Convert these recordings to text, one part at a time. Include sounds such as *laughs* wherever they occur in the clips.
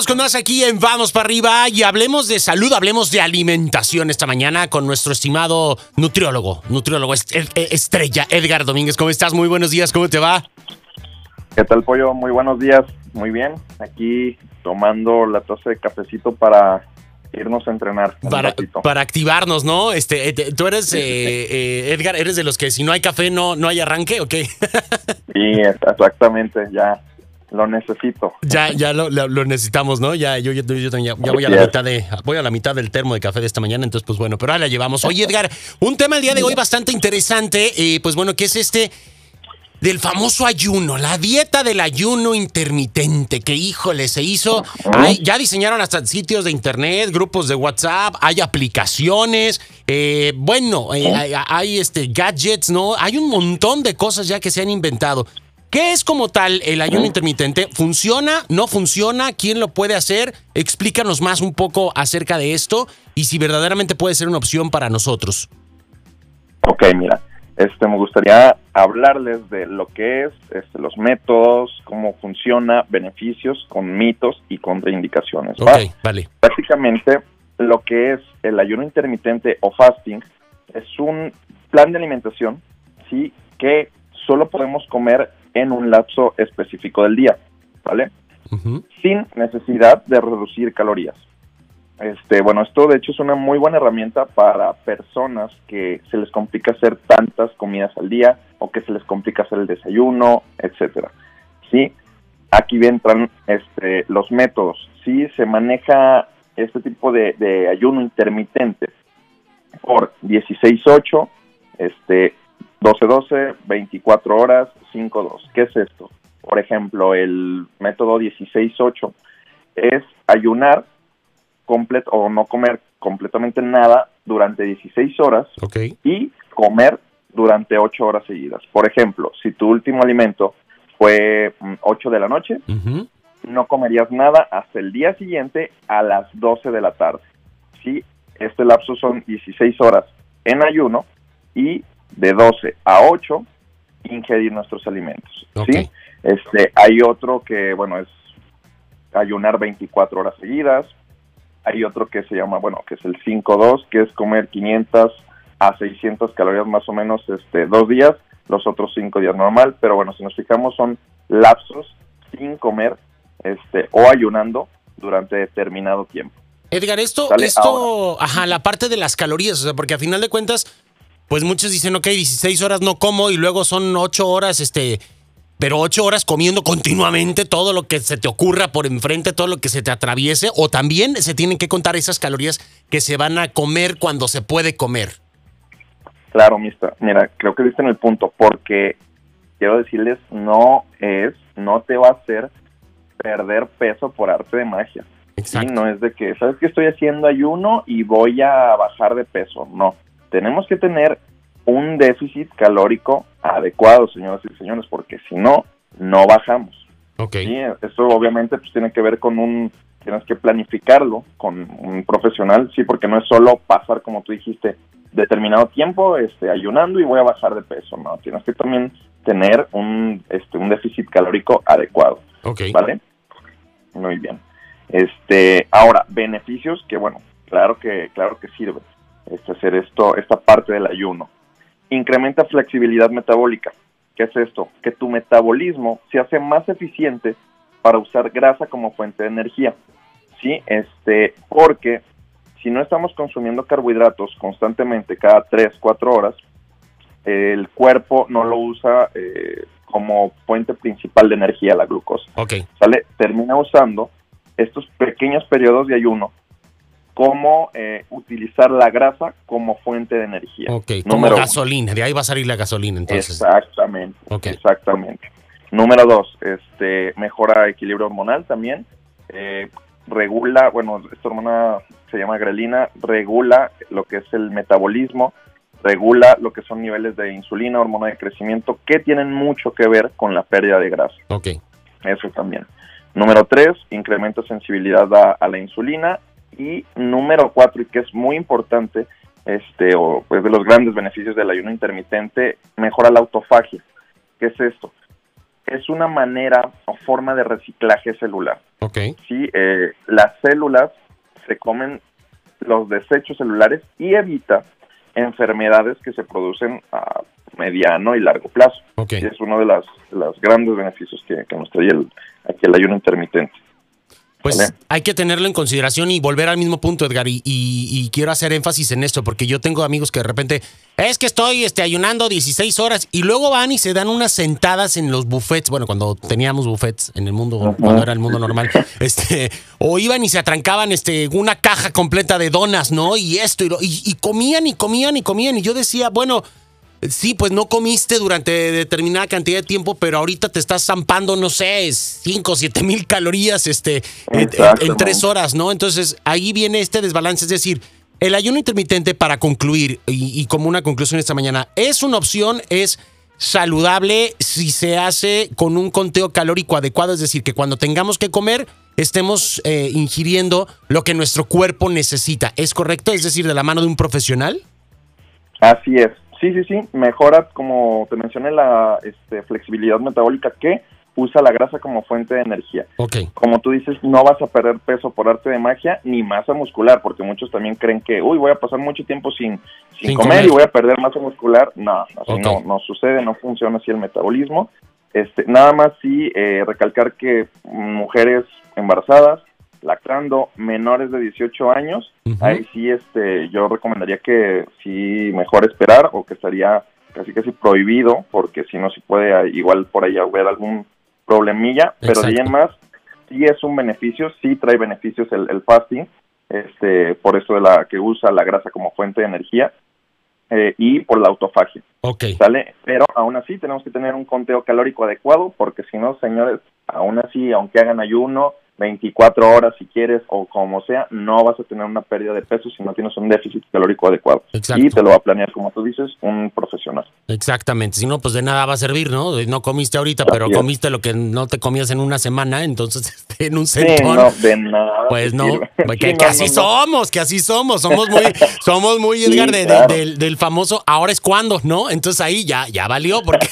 Continuamos con más aquí en Vamos para arriba y hablemos de salud, hablemos de alimentación esta mañana con nuestro estimado nutriólogo, nutriólogo estrella Edgar Domínguez. ¿Cómo estás? Muy buenos días, ¿cómo te va? ¿Qué tal, Pollo? Muy buenos días. Muy bien. Aquí tomando la taza de cafecito para irnos a entrenar. Para, para, activarnos, ¿no? Este, eh, tú eres, eh, eh, Edgar, eres de los que si no hay café no, no hay arranque, ¿o qué? sí, exactamente, ya lo necesito. Ya, ya lo, necesitamos, ¿no? Ya, yo, yo, ya, voy a la mitad de, voy a la mitad del termo de café de esta mañana, entonces, pues bueno, pero ahora la llevamos. Oye, Edgar, un tema el día de hoy bastante interesante, pues bueno, que es este del famoso ayuno, la dieta del ayuno intermitente, que híjole, se hizo. ya diseñaron hasta sitios de internet, grupos de WhatsApp, hay aplicaciones, eh, bueno, eh, hay, hay, este, gadgets, ¿no? Hay un montón de cosas ya que se han inventado. ¿Qué es como tal el ayuno intermitente? ¿Funciona? ¿No funciona? ¿Quién lo puede hacer? Explícanos más un poco acerca de esto y si verdaderamente puede ser una opción para nosotros. Ok, mira. Este, me gustaría hablarles de lo que es este, los métodos, cómo funciona, beneficios con mitos y contraindicaciones. Ok, vale. Prácticamente lo que es el ayuno intermitente o fasting es un plan de alimentación, sí, que solo podemos comer en un lapso específico del día, ¿vale? Sin necesidad de reducir calorías. Este, bueno, esto de hecho es una muy buena herramienta para personas que se les complica hacer tantas comidas al día o que se les complica hacer el desayuno, etcétera. Sí, aquí entran este, los métodos. Sí, se maneja este tipo de, ayuno intermitente por 16-8, este, 12-12, 24 horas, 5-2. ¿Qué es esto? Por ejemplo, el método 16-8 es ayunar completo o no comer completamente nada durante 16 horas y comer durante 8 horas seguidas. Por ejemplo, si tu último alimento fue 8 mm, de la noche, no comerías nada hasta el día siguiente a las 12 de la tarde. ¿sí? Este lapso son 16 horas en ayuno y de 12 a 8 ingerir nuestros alimentos. ¿sí? Este, hay otro que, bueno, es ayunar 24 horas seguidas, hay otro que se llama, bueno, que es el 5-2, que es comer 500 a 600 calorías más o menos este, dos días, los otros cinco días normal, pero bueno, si nos fijamos son lapsos sin comer este, o ayunando durante determinado tiempo. Edgar, esto, esto, ajá, la parte de las calorías, o sea, porque a final de cuentas, pues muchos dicen, ok, 16 horas no como y luego son 8 horas, este, pero ocho horas comiendo continuamente todo lo que se te ocurra por enfrente, todo lo que se te atraviese, o también se tienen que contar esas calorías que se van a comer cuando se puede comer. Claro, mister. Mira, creo que viste en el punto, porque quiero decirles, no es, no te va a hacer perder peso por arte de magia. Exacto. no es de que, ¿sabes que estoy haciendo ayuno y voy a bajar de peso? No. Tenemos que tener un déficit calórico adecuado, señoras y señores, porque si no, no bajamos. Okay. ¿sí? Eso obviamente pues tiene que ver con un, tienes que planificarlo con un profesional, sí, porque no es solo pasar, como tú dijiste, determinado tiempo este, ayunando y voy a bajar de peso, no, tienes que también tener un, este, un déficit calórico adecuado. Okay. ¿Vale? Muy bien. Este, ahora, beneficios que, bueno, claro que, claro que sirve este, hacer esto, esta parte del ayuno incrementa flexibilidad metabólica. ¿Qué es esto? Que tu metabolismo se hace más eficiente para usar grasa como fuente de energía. ¿Sí? Este, porque si no estamos consumiendo carbohidratos constantemente cada 3, 4 horas, el cuerpo no lo usa eh, como fuente principal de energía la glucosa. Okay. ¿Sale? Termina usando estos pequeños periodos de ayuno cómo eh, utilizar la grasa como fuente de energía. Ok, como gasolina, de ahí va a salir la gasolina entonces. Exactamente, exactamente. Número dos, este, mejora equilibrio hormonal también, eh, regula, bueno, esta hormona se llama grelina, regula lo que es el metabolismo, regula lo que son niveles de insulina, hormona de crecimiento, que tienen mucho que ver con la pérdida de grasa. Ok. Eso también. Número tres, incrementa sensibilidad a la insulina y número cuatro, y que es muy importante, este, o pues de los grandes beneficios del ayuno intermitente, mejora la autofagia. ¿Qué es esto? es una manera o forma de reciclaje celular. Ok. Sí, eh, las células se comen los desechos celulares y evita enfermedades que se producen a mediano y largo plazo. Ok. Y es uno de las, los grandes beneficios que, que nos trae el, aquí el ayuno intermitente. Pues Vale. hay que tenerlo en consideración y volver al mismo punto, Edgar. Y, y- y quiero hacer énfasis en esto, porque yo tengo amigos que de repente, es que estoy este, ayunando 16 horas y luego van y se dan unas sentadas en los buffets. Bueno, cuando teníamos buffets en el mundo, cuando era el mundo normal, *laughs* este, o iban y se atrancaban este, una caja completa de donas, ¿no? Y esto, y, lo- y- y comían y comían y comían. Y yo decía, bueno, Sí, pues no comiste durante determinada cantidad de tiempo, pero ahorita te estás zampando, no sé, 5 o 7 mil calorías este, en, tres horas, ¿no? Entonces ahí viene este desbalance. Es decir, el ayuno intermitente, para concluir, y, y como una conclusión esta mañana, es una opción, es saludable si se hace con un conteo calórico adecuado, es decir, que cuando tengamos que comer estemos eh, ingiriendo lo que nuestro cuerpo necesita. ¿Es correcto? Es decir, de la mano de un profesional. Así es. Sí, sí, sí. Mejora, como te mencioné, la este, flexibilidad metabólica que usa la grasa como fuente de energía. Ok. Como tú dices, no vas a perder peso por arte de magia ni masa muscular, porque muchos también creen que, uy, voy a pasar mucho tiempo sin, sin, Sin comer, comer. y voy a perder masa muscular. No, así no, no sucede, no funciona así el metabolismo. Este, nada más sí eh, recalcar que mujeres embarazadas, lactando, menores de 18 años, ahí sí este, yo recomendaría que sí mejor esperar o que estaría casi casi prohibido, porque si no se puede ah, igual por ahí haber algún problemilla, pero de más sí es un beneficio, sí trae beneficios el, el fasting, este, por eso de la que usa la grasa como fuente de energía eh, y por la autofagia. Ok. ¿Sale? Pero aún así tenemos que tener un conteo calórico adecuado porque si no, señores, aún así, aunque hagan ayuno 24 horas si quieres o como sea, no vas a tener una pérdida de peso si no tienes un déficit calórico adecuado. Exacto. Y te lo va a planear, como tú dices, un profesional. Exactamente, si no, pues de nada va a servir, ¿no? No comiste ahorita, pero es. comiste lo que no te comías en una semana, entonces *laughs* este, en un Sí, centón. no, de nada. Pues no, pues *laughs* Sí, que, no, así no, somos, que así somos, somos muy, *laughs* somos muy Sí, Edgar de- del, del famoso ahora es cuando, ¿no? Entonces ahí ya, ya valió porque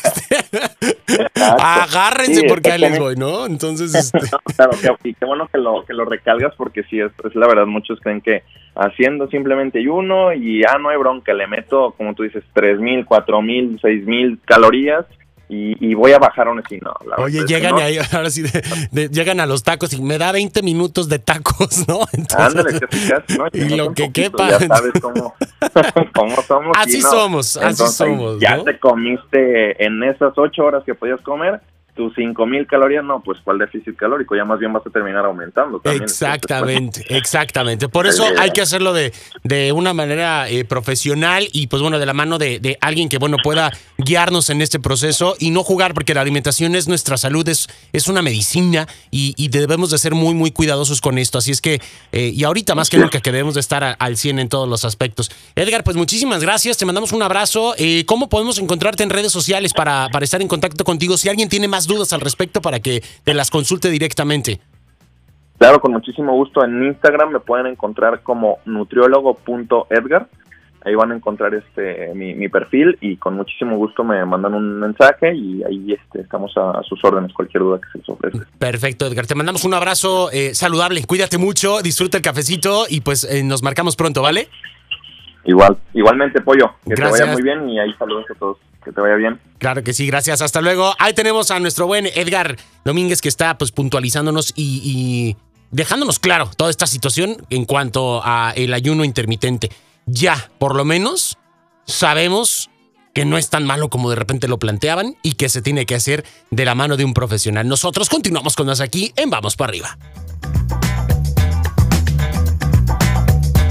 agárrense Sí, porque ahí les voy. ¿no? Entonces, este, *laughs* No, claro, que- y qué bueno que lo, que lo recalgas porque sí, es, es la verdad, muchos creen que haciendo simplemente ayuno y ah, no hay bronca, le meto, como tú dices, tres mil, cuatro mil, seis mil calorías y, y voy a bajar aún así, no. la oye, llegan no. ahí, *laughs* ahora sí, de- de- llegan a los tacos y me da 20 minutos de tacos, ¿no? *laughs* Entonces, Ándale, casi, ¿no? Y no lo que poquitos, quepa. Ya sabes cómo, *laughs* cómo somos. y Así no. somos, así Entonces, somos, Ya te comiste en esas ocho horas que podías comer tus cinco mil calorías, no, pues cuál déficit calórico, ya más bien vas a terminar aumentando también. Exactamente, *laughs* exactamente. Por eso hay que hacerlo de, de una manera eh, profesional y pues bueno, de la mano de, de alguien que bueno pueda guiarnos en este proceso y no jugar porque la alimentación es nuestra salud, es, es una medicina y, y debemos de ser muy, muy cuidadosos con esto. Así es que, eh, y ahorita más que nunca que debemos de estar a- al 100 en todos los aspectos. Edgar, pues muchísimas gracias, te mandamos un abrazo. Eh, ¿Cómo podemos encontrarte en redes sociales para, para estar en contacto contigo? Si alguien tiene más dudas al respecto para que te las consulte directamente. Claro, con muchísimo gusto. En Instagram me pueden encontrar como nutriólogo.edgar. Ahí van a encontrar este mi, mi perfil y con muchísimo gusto me mandan un mensaje y ahí este, estamos a, a sus órdenes, cualquier duda que se les ofrezca. Perfecto, Edgar. Te mandamos un abrazo eh, saludable. Cuídate mucho, disfruta el cafecito y pues eh, nos marcamos pronto, ¿vale? Igual, igualmente, Pollo, que Gracias. te vaya muy bien y ahí saludos a todos, que te vaya bien. Claro que sí, gracias. Hasta luego. Ahí tenemos a nuestro buen Edgar Domínguez que está pues puntualizándonos y, dejándonos claro toda esta situación en cuanto a el ayuno intermitente. Ya, por lo menos, sabemos que no es tan malo como de repente lo planteaban y que se tiene que hacer de la mano de un profesional. Nosotros continuamos con más aquí en Vamos para arriba.